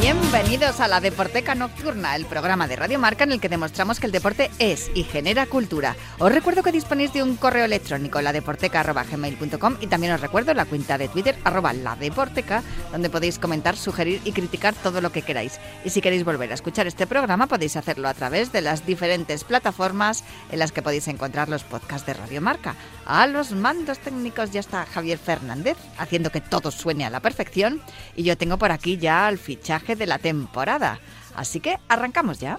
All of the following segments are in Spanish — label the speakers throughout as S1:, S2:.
S1: Bienvenidos a la Deporteca Nocturna, el programa de Radio Marca en el que demostramos que el deporte es y genera cultura. Os recuerdo que disponéis de un correo electrónico, ladeporteca.gmail.com y también os recuerdo la cuenta de Twitter, arroba ladeporteca, donde podéis comentar, sugerir y criticar todo lo que queráis. Y si queréis volver a escuchar este programa, podéis hacerlo a través de las diferentes plataformas en las que podéis encontrar los podcasts de Radio Marca. A los mandos técnicos ya está Javier Fernández, haciendo que todo suene a la perfección. Y yo tengo por aquí ya el fichaje de la temporada. Así que arrancamos ya.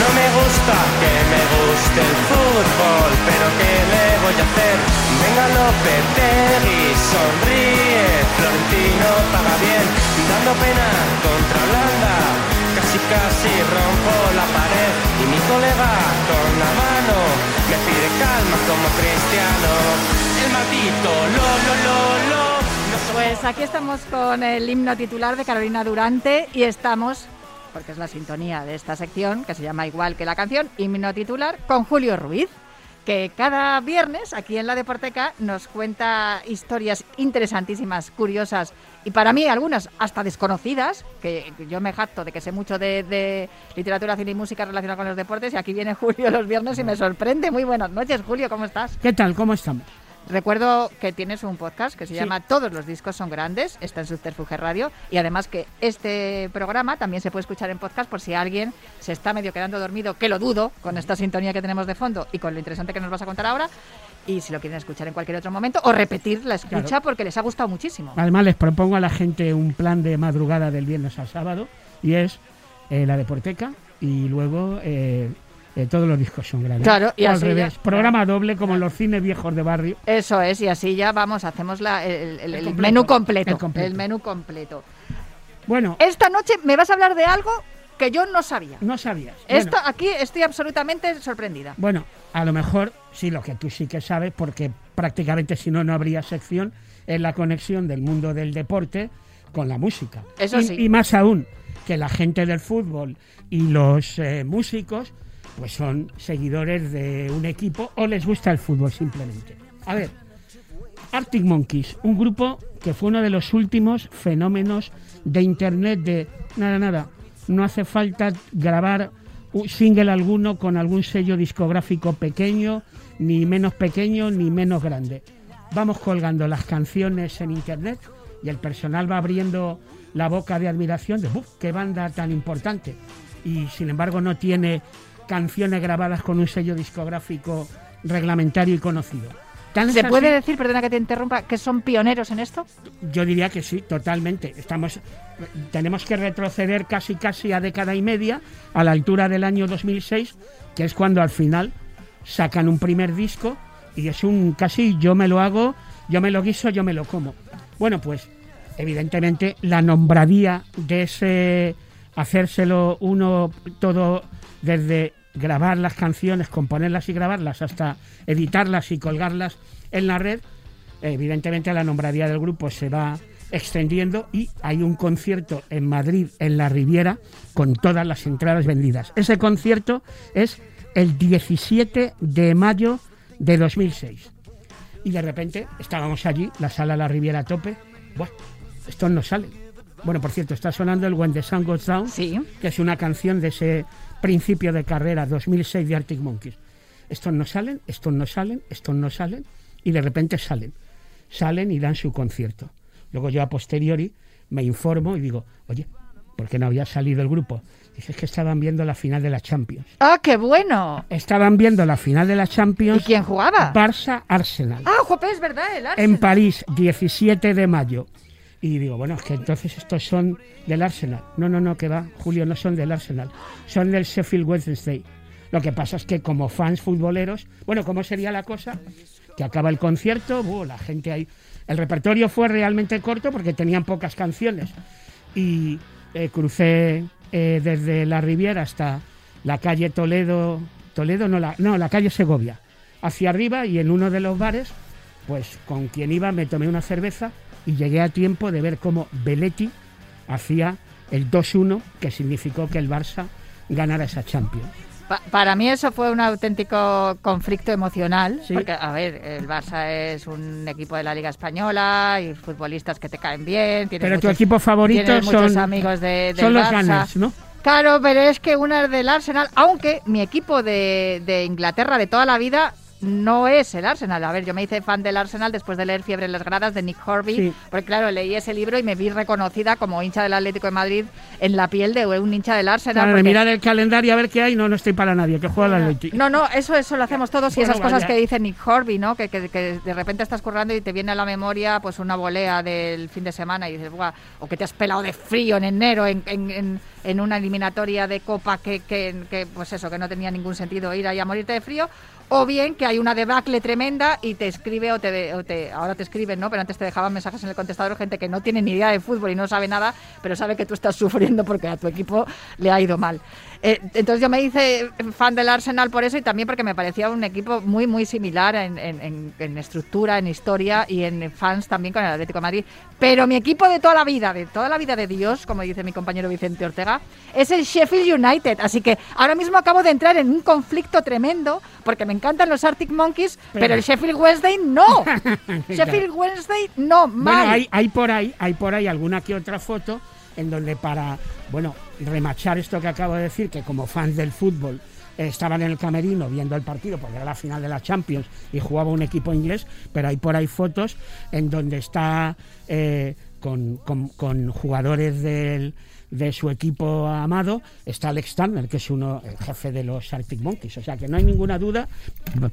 S2: No me gusta que me guste el fútbol, pero ¿qué le voy a hacer? Venga Lopetegui, sonríe, Florentino paga bien, dando pena contra Holanda, casi casi rompo la pared y mi colega con la mano me pide calma como cristiano, el maldito lo lo lo lo.
S1: Pues aquí estamos con el himno titular de Carolina Durante y estamos, porque es la sintonía de esta sección, que se llama igual que la canción, himno titular, con Julio Ruiz, que cada viernes aquí en la Deporteca nos cuenta historias interesantísimas, curiosas y para mí algunas hasta desconocidas, que yo me jacto de que sé mucho de, de literatura, cine y música relacionada con los deportes y aquí viene Julio los viernes y me sorprende. Muy buenas noches, Julio, ¿cómo estás?
S3: ¿Qué tal? ¿Cómo estamos?
S1: Recuerdo que tienes un podcast que se
S3: Sí.
S1: llama Todos los discos son grandes, está en Subterfuge Radio y además que este programa también se puede escuchar en podcast por si alguien se está medio quedando dormido, que lo dudo con esta sintonía que tenemos de fondo y con lo interesante que nos vas a contar ahora y si lo quieren escuchar en cualquier otro momento o repetir la escucha
S3: Claro.
S1: porque les ha gustado muchísimo.
S3: Además, les propongo a la gente un plan de madrugada del viernes al sábado y es eh, la deporteca y luego eh, eh, todos los discos son grandes.
S1: Claro, y
S3: O al
S1: así
S3: revés.
S1: ya-
S3: Programa doble como en los cines viejos de barrio.
S1: Eso es y así ya vamos, hacemos la- el, el-
S3: El
S1: el
S3: completo,
S1: menú completo,
S3: el completo.
S1: el menú completo.
S3: Bueno,
S1: Esta noche me vas a hablar de algo que yo no sabía.
S3: no sabías.
S1: Esto
S3: Bueno,
S1: aquí estoy absolutamente sorprendida.
S3: Bueno, a lo mejor sí, lo que tú sí que sabes, porque prácticamente si no, no habría sección, es la conexión del mundo del deporte con la música.
S1: Eso
S3: y,
S1: sí.
S3: y más aún, que la gente del fútbol y los eh, músicos, pues son seguidores de un equipo o les gusta el fútbol simplemente. A ver, Arctic Monkeys, un grupo que fue uno de los últimos fenómenos de internet de nada, nada, no hace falta grabar un single alguno con algún sello discográfico pequeño, ni menos pequeño, ni menos grande. Vamos colgando las canciones en internet y el personal va abriendo la boca de admiración de "Buf, qué banda tan importante. Y sin embargo no tiene canciones grabadas con un sello discográfico reglamentario y conocido. Tan
S1: ¿Se
S3: así-
S1: puede decir, perdona que te interrumpa, que son pioneros en esto?
S3: yo diría que sí, totalmente. Estamos, tenemos que retroceder casi casi a década y media, a la altura del año 2006, que es cuando al final sacan un primer disco y es un casi yo me lo hago, yo me lo guiso, yo me lo como. Bueno, pues evidentemente la nombradía de ese hacérselo uno todo desde grabar las canciones, componerlas y grabarlas hasta editarlas y colgarlas en la red, evidentemente la nombradía del grupo se va extendiendo y hay un concierto en Madrid, en la Riviera, con todas las entradas vendidas. Ese concierto es el 17 de mayo de 2006. Y de repente estábamos allí, la sala La Riviera a tope. Buah, estos no salen. Bueno, por cierto, está sonando el When the Sun Goes Down,
S1: Sí.
S3: que es una canción de ese principio de carrera 2006 de Arctic Monkeys. Estos no salen, estos no salen, estos no salen, y de repente salen. Salen y dan su concierto. Luego yo a posteriori me informo y digo, oye, ¿por qué no había salido el grupo? Dice, es que estaban viendo la final de la Champions.
S1: ¡Ah, qué bueno!
S3: Estaban viendo la final de la
S1: ¿Y
S3: Champions
S1: quién jugaba?
S3: Barça-Arsenal
S1: Ah, jope, es verdad, el Arsenal.
S3: en París, 17 de mayo. Y digo, bueno, es que entonces estos son del Arsenal. No, no, no, que va, Julio, no son del Arsenal. Son del Sheffield Wednesday. Lo que pasa es que como fans futboleros, bueno, ¿cómo sería la cosa? Que acaba el concierto, buh, la gente ahí. El repertorio fue realmente corto porque tenían pocas canciones. Y eh, crucé eh, desde la Riviera hasta la calle Toledo, Toledo no la, no, la calle Segovia, hacia arriba y en uno de los bares, pues con quien iba me tomé una cerveza y llegué a tiempo de ver cómo Belletti hacía el 2-1, que significó que el Barça ganara esa Champions.
S1: Pa- para mí eso fue un auténtico conflicto emocional,
S3: Sí.
S1: porque, a ver, el Barça es un equipo de la Liga Española y futbolistas que te caen bien. tienes
S3: Pero tu
S1: muchos-
S3: equipo favorito
S1: tienes muchos
S3: son,
S1: amigos de, del
S3: son los
S1: Barça.
S3: Gunners, ¿no?
S1: Claro, pero es que una es del Arsenal, aunque mi equipo de, de Inglaterra de toda la vida no es el Arsenal. A ver, yo me hice fan del Arsenal después de leer Fiebre en las gradas de Nick Horby,
S3: Sí.
S1: porque claro, leí ese libro y me vi reconocida como hincha del Atlético de Madrid en la piel de un hincha del Arsenal.
S3: Claro,
S1: porque-
S3: mirar el calendario a ver qué hay, no, no estoy para nadie, que juega el Atleti.
S1: no, no, eso, eso lo hacemos todos y
S3: Bueno,
S1: esas cosas que dice Nick Horby, ¿no? Que, que- que de repente estás currando y te viene a la memoria pues una volea del fin de semana y dices, Buah, o que te has pelado de frío en enero en, en- en- en una eliminatoria de copa que, que- que, pues eso, que no tenía ningún sentido ir ahí a morirte de frío. O bien que hay una debacle tremenda y te escribe o te, o ahora te escriben, ¿no? Pero antes te dejaban mensajes en el contestador gente que no tiene ni idea de fútbol y no sabe nada, pero sabe que tú estás sufriendo porque a tu equipo le ha ido mal. Eh, entonces yo me hice fan del Arsenal por eso y también porque me parecía un equipo muy, muy similar en estructura, en historia y en fans también con el Atlético de Madrid. Pero mi equipo de toda la vida, de toda la vida de Dios, como dice mi compañero Vicente Ortega, es el Sheffield United. Así que ahora mismo acabo de entrar en un conflicto tremendo porque me encantan los Arctic Monkeys, pero,
S3: Pero-
S1: el Sheffield Wednesday no. Sheffield Wednesday no, mal.
S3: Bueno, hay, hay por ahí, hay por ahí alguna que otra foto en donde para, bueno, remachar esto que acabo de decir, que como fans del fútbol estaban en el camerino viendo el partido porque era la final de la Champions y jugaba un equipo inglés, pero hay por ahí fotos en donde está eh, con, con- con jugadores del de su equipo amado está Alex Turner, que es uno el jefe de los Arctic Monkeys. O sea que no hay ninguna duda.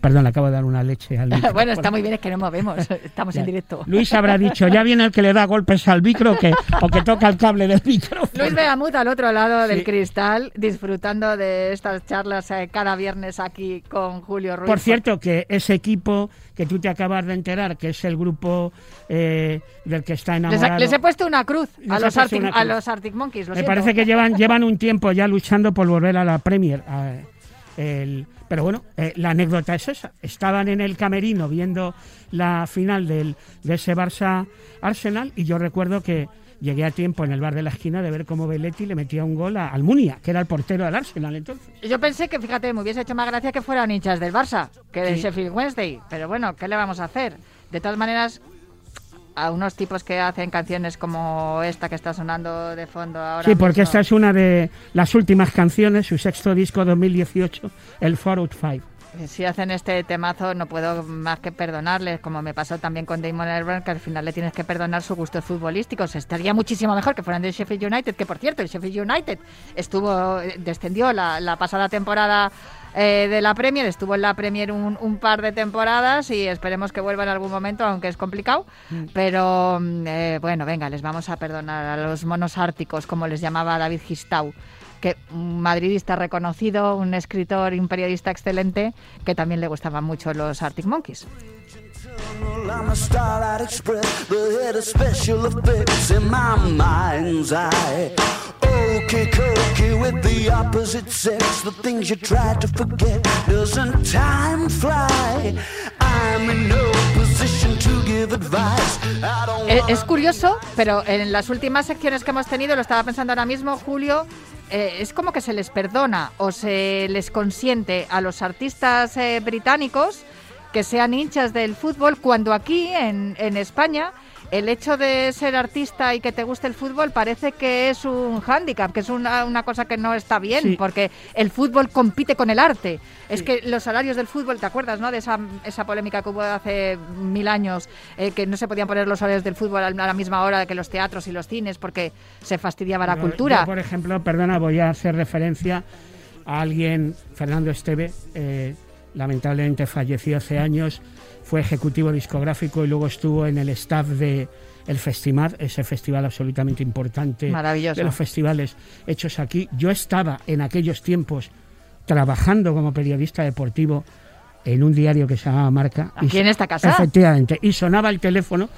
S3: Perdón, le acabo de dar una leche al
S1: bueno, está muy bien, es que no movemos, estamos en directo.
S3: Luis habrá dicho, ya viene el que le da golpes al micro que, o que toca el cable del micrófono.
S1: Luis Beamut al otro lado del cristal, disfrutando de estas charlas eh, cada viernes aquí con Julio Ruiz.
S3: Por cierto, que ese equipo que tú te acabas de enterar, que es el grupo eh, del que está enamorado...
S1: les he puesto una cruz a los, Arctic, a los Arctic Monkeys. lo
S3: Me
S1: siento.
S3: parece que llevan, llevan un tiempo ya luchando por volver a la Premier. a- el- pero bueno, eh, la anécdota es esa. Estaban en el camerino viendo la final del, de ese Barça Arsenal y yo recuerdo que llegué a tiempo en el bar de la esquina de ver cómo Belletti le metía un gol a Almunia, que era el portero del Arsenal entonces.
S1: Yo pensé que, fíjate, me hubiese hecho más gracia que fueran hinchas del Barça que del
S3: Sí.
S1: Sheffield Wednesday. Pero bueno, ¿qué le vamos a hacer? De todas maneras, a unos tipos que hacen canciones como esta que está sonando de fondo ahora.
S3: Sí, porque
S1: mismo,
S3: esta es una de las últimas canciones, su sexto disco 2018, el 405.
S1: Si hacen este temazo, no puedo más que perdonarles, como me pasó también con Damon Albarn, que al final le tienes que perdonar sus gustos futbolísticos. Estaría muchísimo mejor que fueran del Sheffield United, que por cierto, el Sheffield United estuvo descendió la, la pasada temporada eh, de la Premier, estuvo en la Premier un, un par de temporadas y esperemos que vuelva en algún momento, aunque es complicado. Pero mm, eh, bueno, venga, les vamos a perdonar a los monos árticos, como les llamaba David Gistau que un madridista reconocido, un escritor y un periodista excelente, que también le gustaban mucho los Arctic Monkeys. Eh, Es curioso, pero en las últimas secciones que hemos tenido, lo estaba pensando ahora mismo, Julio, eh, es como que se les perdona o se les consiente a los artistas eh, británicos que sean hinchas del fútbol, cuando aquí en, en España el hecho de ser artista y que te guste el fútbol parece que es un hándicap, que es una, una cosa que no está bien,
S3: Sí.
S1: porque el fútbol compite con el arte. Es que los salarios del fútbol, ¿te acuerdas, no? De esa, esa polémica que hubo hace mil años, eh, que no se podían poner los salarios del fútbol a la misma hora que los teatros y los cines porque se fastidiaba la cultura.
S3: yo, por ejemplo, perdona, voy a hacer referencia a alguien, Fernando Esteve, eh, lamentablemente falleció hace años, fue ejecutivo discográfico y luego estuvo en el staff de el Festival, ese festival absolutamente importante de los festivales hechos aquí. Yo estaba en aquellos tiempos trabajando como periodista deportivo en un diario que se llamaba Marca.
S1: Aquí
S3: y-
S1: en esta casa.
S3: Efectivamente. Y sonaba el teléfono.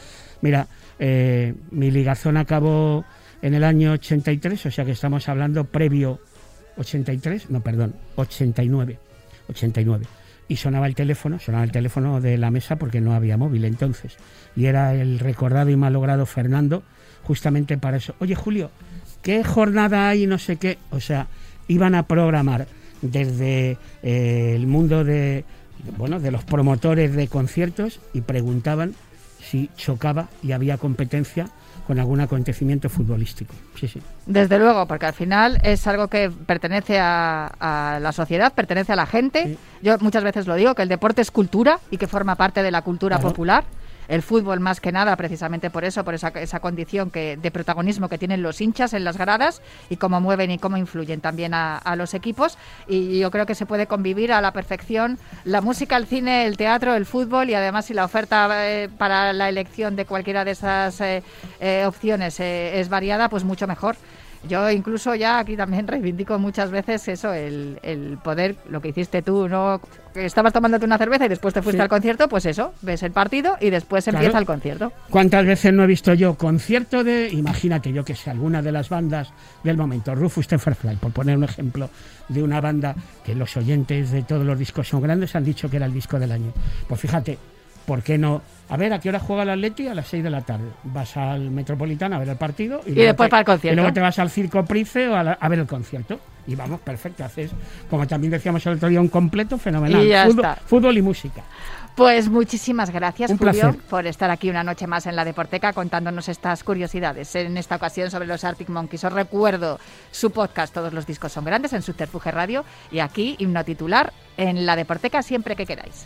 S3: Mira, eh, mi ligazón acabó en el año 83, o sea que estamos hablando previo 83, no, perdón, 89, 89. Y sonaba el teléfono, sonaba el teléfono de la mesa porque no había móvil entonces. Y era el recordado y malogrado Fernando, justamente para eso. Oye, Julio, ¿qué jornada hay? No sé qué. O sea, iban a programar desde eh, el mundo de, bueno, de los promotores de conciertos y preguntaban si chocaba y había competencia con algún acontecimiento futbolístico. Sí, sí.
S1: Desde luego, porque al final es algo que pertenece a, a la sociedad, pertenece a la gente.
S3: Sí.
S1: Yo muchas veces lo digo, que el deporte es cultura y que forma parte de la cultura
S3: Claro.
S1: popular. El fútbol más que nada, precisamente por eso, por esa, esa condición que, de protagonismo que tienen los hinchas en las gradas y cómo mueven y cómo influyen también a, los equipos. Y yo creo que se puede convivir a la perfección la música, el cine, el teatro, el fútbol y además si la oferta eh, para la elección de cualquiera de esas eh, eh, opciones es variada, pues mucho mejor. Yo incluso ya aquí también reivindico muchas veces eso, el, el poder, lo que hiciste tú, ¿no? Estabas tomándote una cerveza y después te fuiste
S3: Sí.
S1: al concierto, pues eso, ves el partido y después
S3: Claro.
S1: empieza el concierto.
S3: ¿Cuántas veces no he visto yo concierto de, imagínate yo que sé, alguna de las bandas del momento, Rufus Tenferfly, por poner un ejemplo de una banda que los oyentes de todos los discos son grandes, han dicho que era el disco del año. Pues fíjate, ¿por qué no? A ver, ¿a qué hora juega el Atleti? A las 6 de la tarde. Vas al Metropolitano a ver el partido y,
S1: después
S3: te-
S1: para el concierto.
S3: Y luego te vas al Circo Price o a, la- a ver el concierto. Y vamos, perfecto, haces, como también decíamos el otro día, un completo fenomenal.
S1: Y ya
S3: fútbol,
S1: está.
S3: fútbol y música.
S1: Pues muchísimas gracias,
S3: Un
S1: Julio,
S3: placer.
S1: por estar aquí una noche más en la Deporteca contándonos estas curiosidades. En esta ocasión sobre los Arctic Monkeys. Os recuerdo su podcast Todos los discos son grandes en Subterfuge Radio y aquí himno titular en la Deporteca siempre que queráis.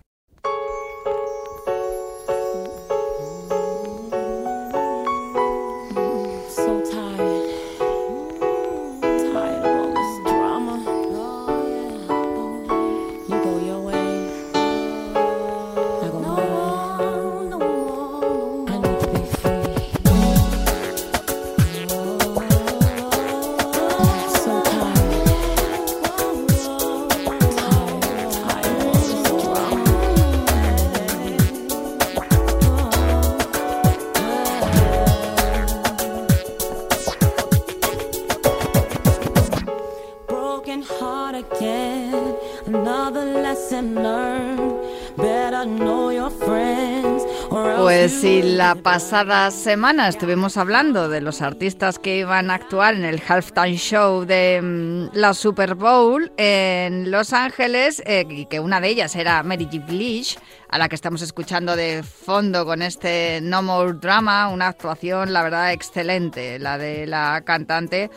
S1: La pasada semana estuvimos hablando de los artistas que iban a actuar en el halftime show de mm, la Super Bowl en Los Ángeles eh, y que una de ellas era Mary J. Blige, a la que estamos escuchando de fondo con este No More Drama, una actuación la verdad excelente, la de la cantante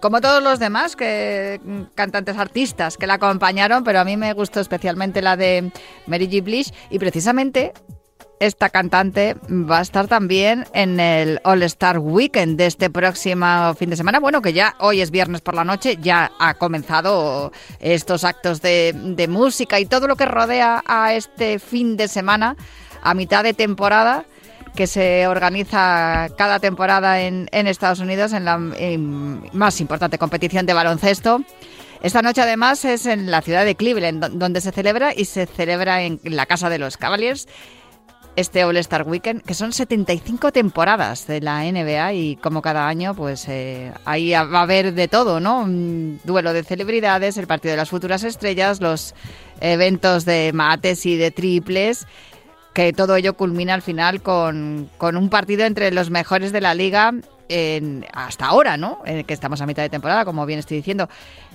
S1: como todos los demás que mm, cantantes artistas que la acompañaron, pero a mí me gustó especialmente la de Mary J. Blige y precisamente esta cantante va a estar también en el All Star Weekend de este próximo fin de semana. Bueno, que ya hoy es viernes por la noche, ya ha comenzado estos actos de, música y todo lo que rodea a este fin de semana a mitad de temporada que se organiza cada temporada en, Estados Unidos en la más importante competición de baloncesto. Esta noche además es en la ciudad de Cleveland do- donde se celebra y se celebra en la casa de los Cavaliers este All Star Weekend, que son 75 temporadas de la NBA y como cada año, pues eh, ahí va a haber de todo, ¿no? Un duelo de celebridades, el partido de las futuras estrellas, los eventos de mates y de triples, que todo ello culmina al final con, con un partido entre los mejores de la liga en- hasta ahora, ¿no? Eh, que estamos a mitad de temporada, como bien estoy diciendo.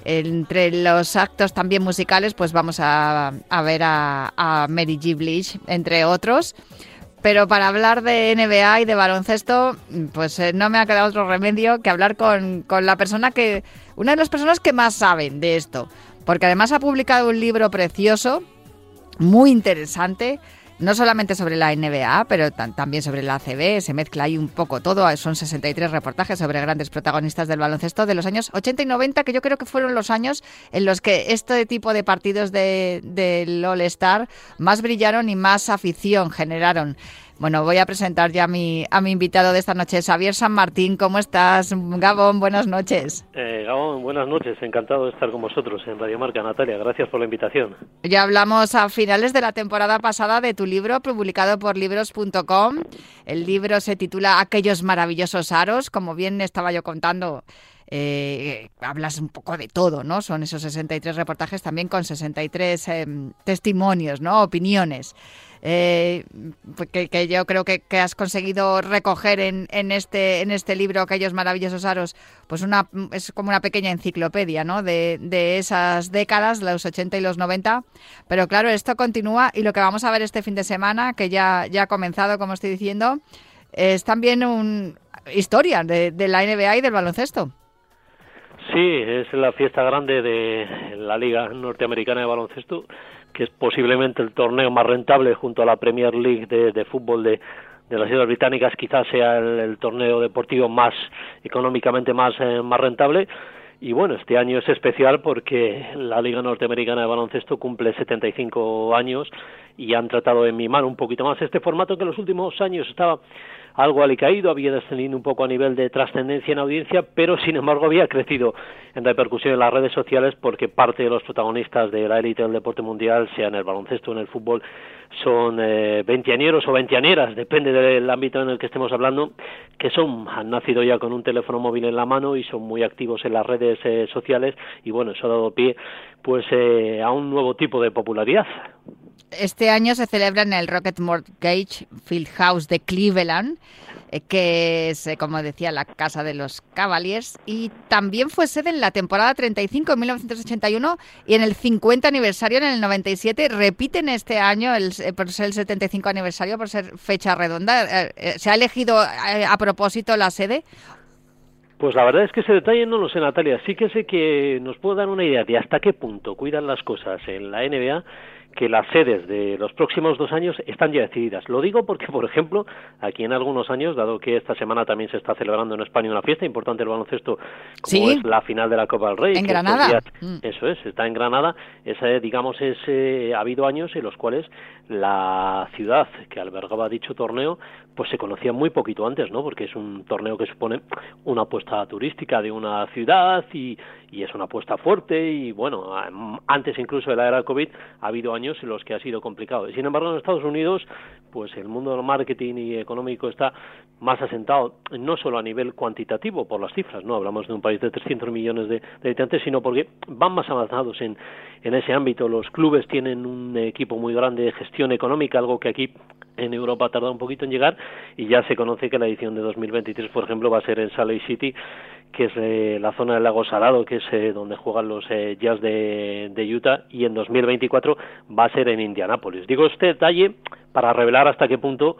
S1: Entre los actos también musicales, pues vamos a, a ver a, Mary G. Blige, entre otros. Pero para hablar de NBA y de baloncesto, pues eh, no me ha quedado otro remedio que hablar con, con la persona que. Una de las personas que más saben de esto. Porque además ha publicado un libro precioso, muy interesante, no solamente sobre la NBA, pero también sobre la ACB, se mezcla ahí un poco todo. Son 63 reportajes sobre grandes protagonistas del baloncesto de los años 80 y 90, que yo creo que fueron los años en los que este tipo de partidos de- del All-Star más brillaron y más afición generaron. Bueno, voy a presentar ya a mi, a mi invitado de esta noche, Xavier San Martín. ¿Cómo estás? Gabón, buenas noches.
S4: Eh, Gabón, buenas noches, encantado de estar con vosotros en Radio Marca, Natalia, gracias por la invitación.
S1: Ya hablamos a finales de la temporada pasada de tu libro, publicado por libros.com. El libro se titula Aquellos maravillosos aros. Como bien estaba yo contando, eh, hablas un poco de todo, ¿no? Son esos 63 reportajes también con 63 eh, testimonios, ¿no? Opiniones. Eh, pues que, yo creo que, has conseguido recoger en, en este en este libro aquellos maravillosos aros pues una es como una pequeña enciclopedia ¿no? de, esas décadas los 80 y los 90 pero claro esto continúa y lo que vamos a ver este fin de semana que ya ya ha comenzado como estoy diciendo es también un historia de, de la NBA y del baloncesto
S4: Sí, es la fiesta grande de la Liga Norteamericana de Baloncesto, que es posiblemente el torneo más rentable junto a la Premier League de, de fútbol de, las Islas Británicas, quizás sea el, el torneo deportivo más económicamente más, eh, más rentable. Y bueno, este año es especial porque la Liga Norteamericana de Baloncesto cumple 75 años y han tratado de mimar un poquito más este formato que en los últimos años estaba algo alicaído, había descendido un poco a nivel de trascendencia en audiencia, pero sin embargo había crecido en repercusión en las redes sociales porque parte de los protagonistas de la élite del deporte mundial, sea en el baloncesto o en el fútbol, son eh, o veinteaneras, depende del ámbito en el que estemos hablando, que son han nacido ya con un teléfono móvil en la mano y son muy activos en las redes eh, sociales y bueno, eso ha dado pie pues eh, a un nuevo tipo de popularidad.
S1: Este año se celebra en el Rocket Mortgage Fieldhouse de Cleveland, que es, eh, como decía, la casa de los Cavaliers, y también fue sede en la temporada 35 en 1981 y en el 50 aniversario en el 97. Repiten este año, el, eh, por ser el 75 aniversario, por ser fecha redonda. Eh, eh, ¿Se ha elegido eh, a propósito la sede?
S4: Pues la verdad es que ese detalle no lo sé, Natalia. Sí que sé que nos puede dar una idea de hasta qué punto cuidan las cosas en la NBA que las sedes de los próximos dos años están ya decididas. Lo digo porque, por ejemplo, aquí en algunos años, dado que esta semana también se está celebrando en España una fiesta importante del baloncesto, como
S1: Sí.
S4: es la final de la Copa del Rey.
S1: En Granada.
S4: días-
S1: Mm.
S4: Eso es, está en Granada. Ese, digamos, es, eh, ha habido años en los cuales la ciudad que albergaba dicho torneo, pues se conocía muy poquito antes, ¿no? Porque es un torneo que supone una apuesta turística de una ciudad y, y es una apuesta fuerte y bueno, antes incluso de la era COVID ha habido años en los que ha sido complicado. Sin embargo en Estados Unidos, pues el mundo del marketing y económico está más asentado, no solo a nivel cuantitativo por las cifras, no hablamos de un país de 300 millones de, de habitantes, sino porque van más avanzados en, en ese ámbito. Los clubes tienen un equipo muy grande de gestión económica, algo que aquí en Europa ha tardado un poquito en llegar y ya se conoce que la edición de 2023, por ejemplo, va a ser en Salt Lake City, que es eh, la zona del lago Salado, que es eh, donde juegan los eh, Jazz de, de Utah, y en 2024 va a ser en Indianápolis. Digo este detalle para revelar hasta qué punto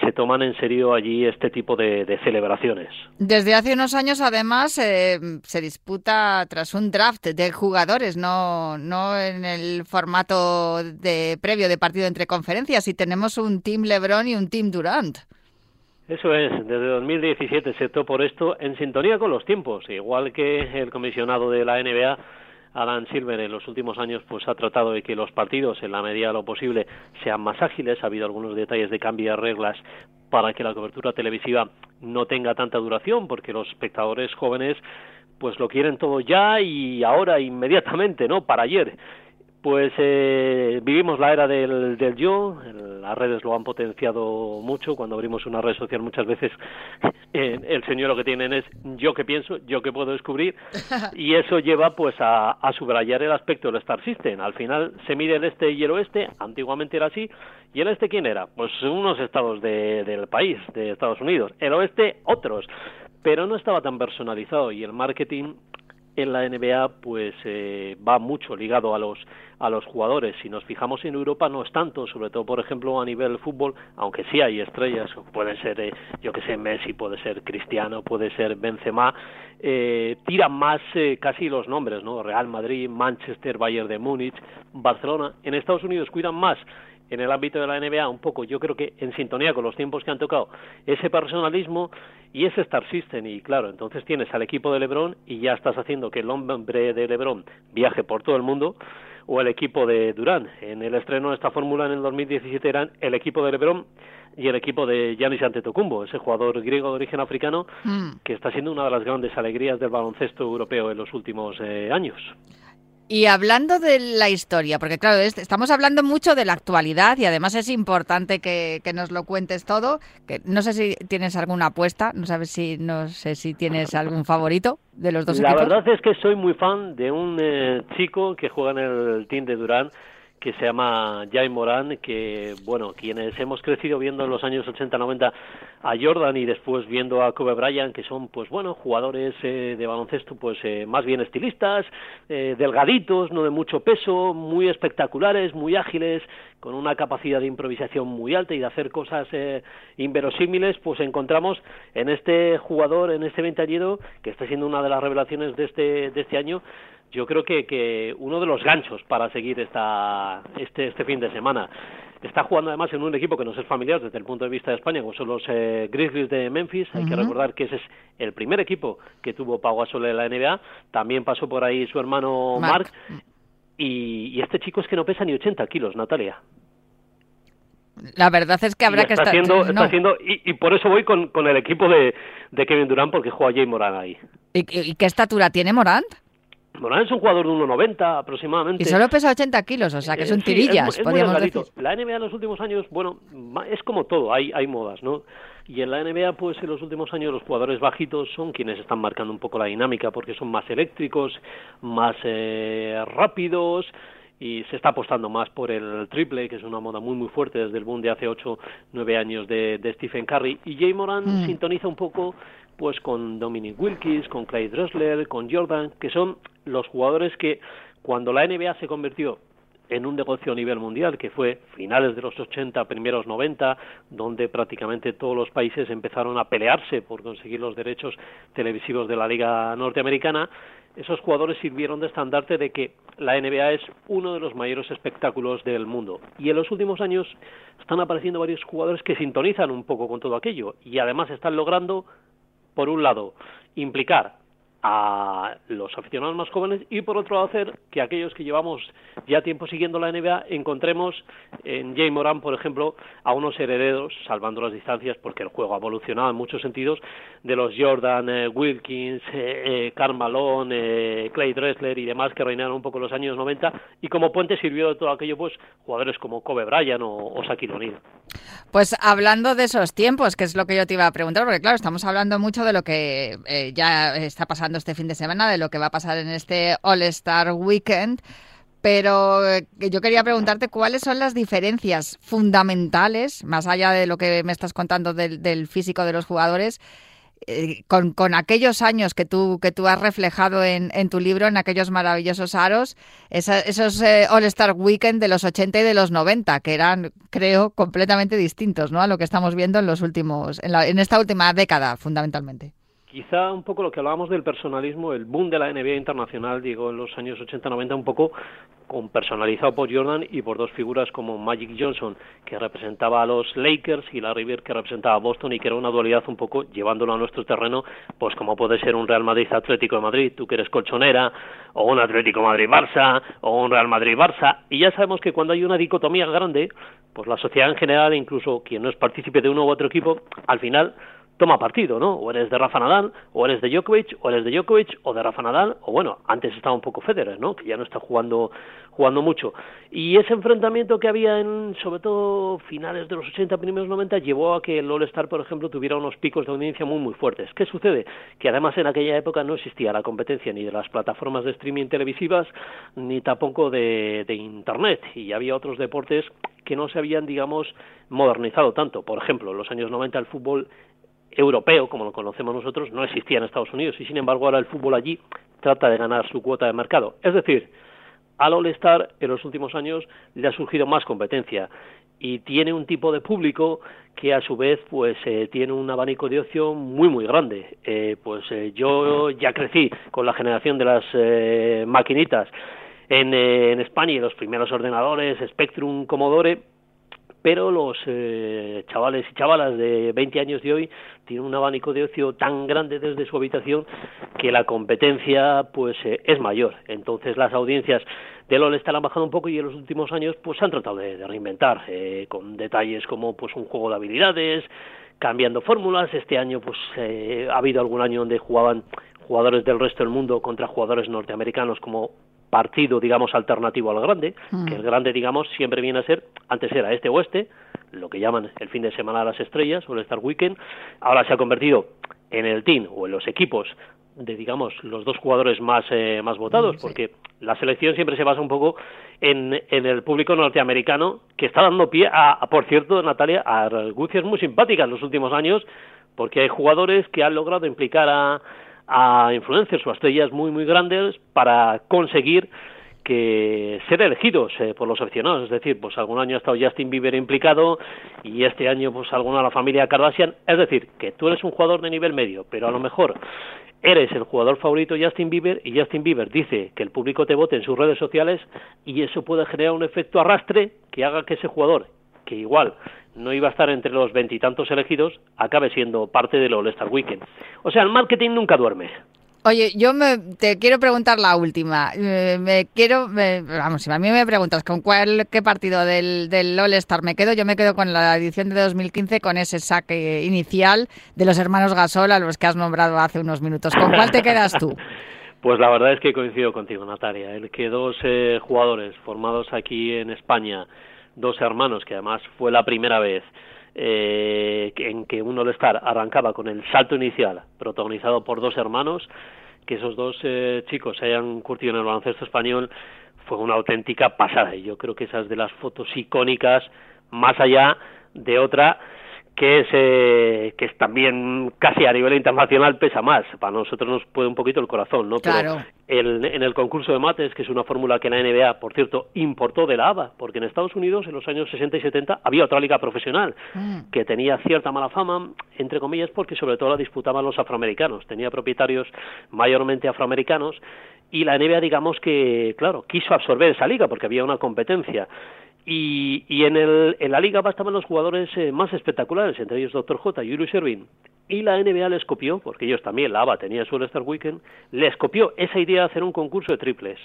S4: se toman en serio allí este tipo de, de celebraciones.
S1: Desde hace unos años, además, eh, se disputa tras un draft de jugadores, no, no en el formato de previo de partido entre conferencias. Y tenemos un Team LeBron y un Team Durant.
S4: Eso es, desde 2017 se optó por esto en sintonía con los tiempos, igual que el comisionado de la NBA, Adam Silver, en los últimos años pues ha tratado de que los partidos, en la medida de lo posible, sean más ágiles. Ha habido algunos detalles de cambio de reglas para que la cobertura televisiva no tenga tanta duración, porque los espectadores jóvenes pues lo quieren todo ya y ahora inmediatamente, ¿no? Para ayer. Pues eh, vivimos la era del, del yo, las redes lo han potenciado mucho, cuando abrimos una red social muchas veces eh, el señor lo que tienen es yo que pienso, yo que puedo descubrir, y eso lleva pues a, a subrayar el aspecto del Star System. Al final se mide el este y el oeste, antiguamente era así, y el este quién era? Pues unos estados de- del país, de Estados Unidos, el oeste otros, pero no estaba tan personalizado y el marketing en la NBA pues eh, va mucho ligado a los a los jugadores. Si nos fijamos en Europa no es tanto sobre todo por ejemplo a nivel fútbol aunque sí hay estrellas pueden ser eh, yo que sé Messi puede ser Cristiano puede ser Benzema eh, tiran más eh, casi los nombres no Real Madrid Manchester Bayern de Múnich Barcelona en Estados Unidos cuidan más en el ámbito de la NBA, un poco, yo creo que en sintonía con los tiempos que han tocado, ese personalismo y ese Star System. Y claro, entonces tienes al equipo de LeBron y ya estás haciendo que el hombre de LeBron viaje por todo el mundo o el equipo de Durán. En el estreno de esta fórmula en el 2017 eran el equipo de LeBron y el equipo de Giannis Antetokounmpo, ese jugador griego de origen africano
S1: Mm.
S4: que está siendo una de las grandes alegrías del baloncesto europeo en los últimos eh, años.
S1: Y hablando de la historia, porque claro, es- estamos hablando mucho de la actualidad y además es importante que, que nos lo cuentes todo. Que no sé si tienes alguna apuesta, no sabes si no sé si tienes algún favorito de los dos
S4: La
S1: equipos.
S4: verdad es que soy muy fan de un eh, chico que juega en el team de Durán que se llama Jay Moran, que, bueno, quienes hemos crecido viendo en los años 80-90 a Jordan y después viendo a Kobe Bryant, que son, pues bueno, jugadores eh, de baloncesto, pues eh, más bien estilistas, eh, delgaditos, no de mucho peso, muy espectaculares, muy ágiles, con una capacidad de improvisación muy alta y de hacer cosas eh, inverosímiles, pues encontramos en este jugador, en este ventañero, que está siendo una de las revelaciones de este, de este año, yo creo que, que uno de los ganchos para seguir esta, este, este fin de semana. Está jugando además en un equipo que nos es familiar desde el punto de vista de España, como son los eh, Grizzlies de Memphis. Hay que recordar que ese es el primer equipo que tuvo Pau Gasol en la NBA. También pasó por ahí su hermano
S1: Mark.
S4: Mark. Y, y este chico es que no pesa ni 80 kilos, Natalia.
S1: La verdad es que habrá que estar.
S4: haciendo, está
S1: no.
S4: haciendo y, y por eso voy con, con el equipo de, de Kevin Durant porque juega Jay Moran ahí.
S1: ¿Y, y- y qué estatura tiene Morant?
S4: Moran es un jugador de 1,90 aproximadamente.
S1: Y solo pesa 80 kilos, o sea que
S4: Eh,
S1: son
S4: sí,
S1: tirillas,
S4: es, mu- es
S1: podríamos decir.
S4: La NBA en los últimos años, bueno, es como todo, hay, hay modas, ¿no? Y en la NBA, pues en los últimos años los jugadores bajitos son quienes están marcando un poco la dinámica porque son más eléctricos, más eh, rápidos y se está apostando más por el triple, que es una moda muy muy fuerte desde el boom de hace 8, 9 años de, de Stephen Curry. Y Jay Moran
S1: Mm.
S4: sintoniza un poco pues con Dominic Wilkins, con Clyde Drexler, con Jordan, que son los jugadores que cuando la NBA se convirtió en un negocio a nivel mundial, que fue finales de los 80, primeros 90, donde prácticamente todos los países empezaron a pelearse por conseguir los derechos televisivos de la Liga Norteamericana, esos jugadores sirvieron de estandarte de que la NBA es uno de los mayores espectáculos del mundo. Y en los últimos años están apareciendo varios jugadores que sintonizan un poco con todo aquello y además están logrando, por un lado, implicar a los aficionados más jóvenes y por otro lado hacer que aquellos que llevamos ya tiempo siguiendo la NBA encontremos en Jay Moran, por ejemplo, a unos herederos, salvando las distancias porque el juego ha evolucionado en muchos sentidos, de los Jordan, eh, Wilkins, eh, eh, Karl eh, Clay Drexler y demás que reinaron un poco en los años 90 y como puente sirvió de todo aquello pues jugadores como Kobe Bryant o, o Shaquille O'Neal.
S1: Pues hablando de esos tiempos, que es lo que yo te iba a preguntar, porque claro, estamos hablando mucho de lo que eh, ya está pasando este fin de semana, de lo que va a pasar en este All-Star Weekend, pero eh, yo quería preguntarte cuáles son las diferencias fundamentales, más allá de lo que me estás contando del, del físico de los jugadores, eh, con, aquellos años que tú, que tú has reflejado en, en tu libro, en aquellos maravillosos aros, esa- esos eh, All-Star Weekend de los 80 y de los 90, que eran, creo, completamente distintos ¿no? a lo que estamos viendo en, los últimos, en, la- en esta última década, fundamentalmente.
S4: Quizá un poco lo que hablábamos del personalismo, el boom de la NBA internacional llegó en los años 80-90 un poco con personalizado por Jordan y por dos figuras como Magic Johnson, que representaba a los Lakers, y Larry Bird, que representaba a Boston, y que era una dualidad un poco llevándolo a nuestro terreno, pues como puede ser un Real Madrid Atlético de Madrid, tú que eres colchonera, o un Atlético Madrid-Barça, o un Real Madrid-Barça, y ya sabemos que cuando hay una dicotomía grande, pues la sociedad en general, incluso quien no es partícipe de uno u otro equipo, al final toma partido, ¿no? O eres de Rafa Nadal, o eres de Djokovic, o eres de Djokovic, o de Rafa Nadal, o bueno, antes estaba un poco Federer, ¿no? Que ya no está jugando jugando mucho. Y ese enfrentamiento que había en, sobre todo, finales de los 80, primeros 90, llevó a que el All-Star, por ejemplo, tuviera unos picos de audiencia muy, muy fuertes. ¿Qué sucede? Que además en aquella época no existía la competencia ni de las plataformas de streaming televisivas, ni tampoco de, de Internet. Y había otros deportes que no se habían, digamos, modernizado tanto. Por ejemplo, en los años 90 el fútbol europeo, como lo conocemos nosotros, no existía en Estados Unidos y sin embargo ahora el fútbol allí trata de ganar su cuota de mercado. Es decir, al All-Star en los últimos años le ha surgido más competencia y tiene un tipo de público que a su vez pues eh, tiene un abanico de ocio muy muy grande. Eh, pues eh, yo ya crecí con la generación de las eh, maquinitas en, eh, en España y los primeros ordenadores, Spectrum, Commodore, pero los eh, chavales y chavalas de 20 años de hoy tienen un abanico de ocio tan grande desde su habitación que la competencia pues eh, es mayor. Entonces las audiencias del All-Star han bajado un poco y en los últimos años pues han tratado de, de reinventar eh, con detalles como pues un juego de habilidades, cambiando fórmulas. Este año pues eh, ha habido algún año donde jugaban jugadores del resto del mundo contra jugadores norteamericanos como partido, digamos, alternativo al grande, que el grande, digamos, siempre viene a ser, antes era este oeste, lo que llaman el fin de semana de las estrellas o el Star Weekend, ahora se ha convertido en el team o en los equipos de, digamos, los dos jugadores más, eh, más votados, porque la selección siempre se basa un poco en, en el público norteamericano, que está dando pie a, a, por cierto, Natalia, a argucias muy simpáticas en los últimos años, porque hay jugadores que han logrado implicar a, a influencers o a estrellas muy, muy grandes para conseguir que ser elegidos eh, por los aficionados, es decir, pues algún año ha estado Justin Bieber implicado y este año pues alguna la familia Kardashian, es decir, que tú eres un jugador de nivel medio, pero a lo mejor eres el jugador favorito Justin Bieber y Justin Bieber dice que el público te vote en sus redes sociales y eso puede generar un efecto arrastre que haga que ese jugador, que igual no iba a estar entre los veintitantos elegidos, acabe siendo parte del All-Star Weekend. O sea, el marketing nunca duerme.
S1: Oye, yo me, te quiero preguntar la última. Eh, me quiero, me- vamos, si a mí me preguntas con cuál, qué partido del, del All-Star me quedo, yo me quedo con la edición de 2015 con ese saque inicial de los hermanos Gasol a los que has nombrado hace unos minutos. ¿Con cuál te quedas tú?
S4: Pues la verdad es que coincido contigo, Natalia. El que dos eh, jugadores formados aquí en España, dos hermanos, que además fue la primera vez eh, en que un All-Star arrancaba con el salto inicial, protagonizado por dos hermanos, que esos dos eh, chicos se hayan curtido en el baloncesto español, fue una auténtica pasada. Y yo creo que esas de las fotos icónicas, más allá de otra que es, eh, que es también casi a nivel internacional pesa más. Para nosotros nos puede un poquito el corazón, ¿no?
S1: Claro.
S4: Pero el- en el concurso de mates, que es una fórmula que la NBA, por cierto, importó de la ABA, porque en Estados Unidos en los años 60 y 70 había otra liga profesional
S1: Mm.
S4: que tenía cierta mala fama, entre comillas, porque sobre todo la disputaban los afroamericanos. Tenía propietarios mayormente afroamericanos y la NBA, digamos que, claro, quiso absorber esa liga porque había una competencia. Y, y en, el, en la liga bastaban los jugadores eh, más espectaculares, entre ellos Dr. J y Julius Erving. Y la NBA les copió, porque ellos también, la ABA tenía su All-Star Weekend, les copió esa idea de hacer un concurso de triples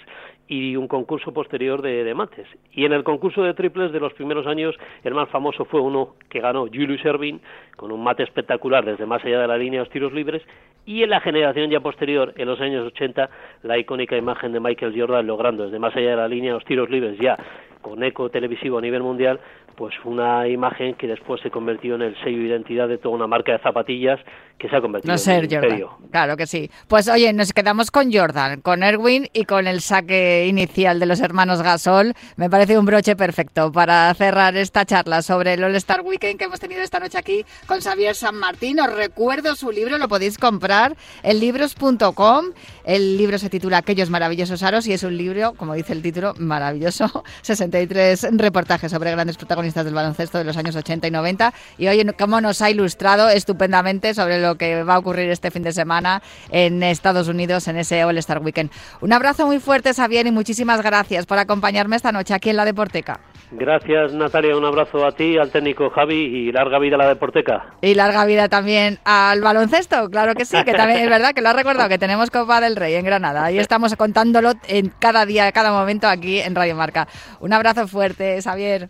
S4: y un concurso posterior de, mates. Y en el concurso de triples de los primeros años, el más famoso fue uno que ganó Julius Erving, con un mate espectacular desde más allá de la línea de los tiros libres, y en la generación ya posterior, en los años 80, la icónica imagen de Michael Jordan logrando desde más allá de la línea los tiros libres ya con eco televisivo a nivel mundial, pues una imagen que después se convirtió en el sello de identidad de toda una marca de zapatillas que se ha convertido
S1: No
S4: en
S1: ser
S4: un
S1: Jordan.
S4: imperio.
S1: Claro que sí. Pues oye, nos quedamos con Jordan, con Erwin y con el saque inicial de los hermanos Gasol. Me parece un broche perfecto para cerrar esta charla sobre el All-Star Weekend que hemos tenido esta noche aquí con Xavier San Martín. Os recuerdo su libro, lo podéis comprar en libros.com. El libro se titula Aquellos maravillosos aros y es un libro, como dice el título, maravilloso. 63 reportajes sobre grandes protagonistas del baloncesto de los años 80 y 90. Y hoy, cómo nos ha ilustrado estupendamente sobre lo que va a ocurrir este fin de semana en Estados Unidos en ese All Star Weekend. Un abrazo muy fuerte, Xavier, y muchísimas gracias por acompañarme esta noche aquí en la Deporteca.
S4: Gracias, Natalia. Un abrazo a ti, al técnico Javi y larga vida a la Deporteca.
S1: Y larga vida también al baloncesto, claro que sí, que también es verdad que lo has recordado, que tenemos Copa del Rey en Granada. Y estamos contándolo en cada día, cada momento aquí en Radio Marca. Un abrazo fuerte, Xavier.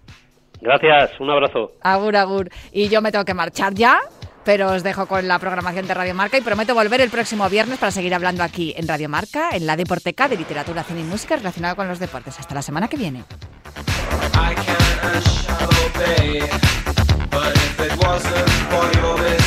S4: Gracias, un abrazo.
S1: Agur, agur. Y yo me tengo que marchar ya, pero os dejo con la programación de Radio Marca y prometo volver el próximo viernes para seguir hablando aquí en Radio Marca, en la Deporteca de literatura, cine y música relacionada con los deportes. Hasta la semana que viene.
S2: I can't and shall obey. But if it wasn't for your